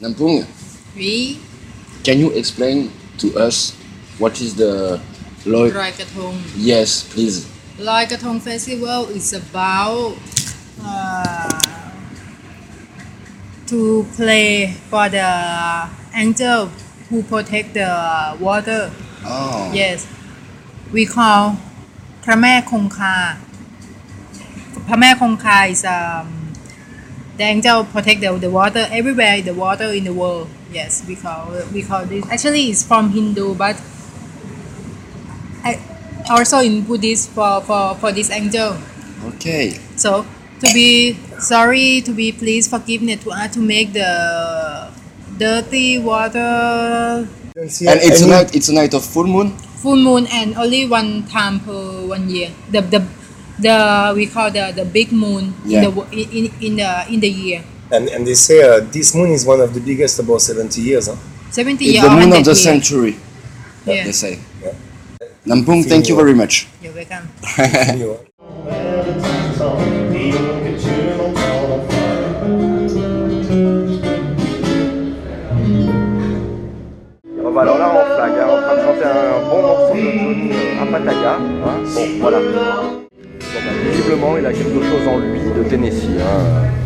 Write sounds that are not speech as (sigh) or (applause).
Nampung. Oui. Can you explain to us what is the Loi Krathong? Yes, please. Loi Krathong Festival is about uh, to play for the angel who protect the water. Oh. Yes. We call พระแม่คงคาพระแม่คงคา is um, the angel protect the, the water everywhere the water in the world. Yes, we call we call this. Actually, it's from Hindu, but I, also in Buddhist for, for, for this angel. Okay. So to be sorry, to be please forgive me to uh, to make the dirty water And it's a night. It's a night of full moon. full moon and only one time per one year. The the the we call the the big moon in the in, in in the in the year. And, and they say uh, this moon is one of the biggest about 70 years. Huh? Seventy It's year the moon of the year. century. Yeah. They say. Yeah. Nampung, thank you very much. (laughs) You're welcome. You know. Bon, bah, alors là, on flag, hein, en train de chanter un bon morceau de Johnny euh, Apataga. Hein. Bon, voilà. Visiblement, il a quelque chose en lui de Tennessee. Hein.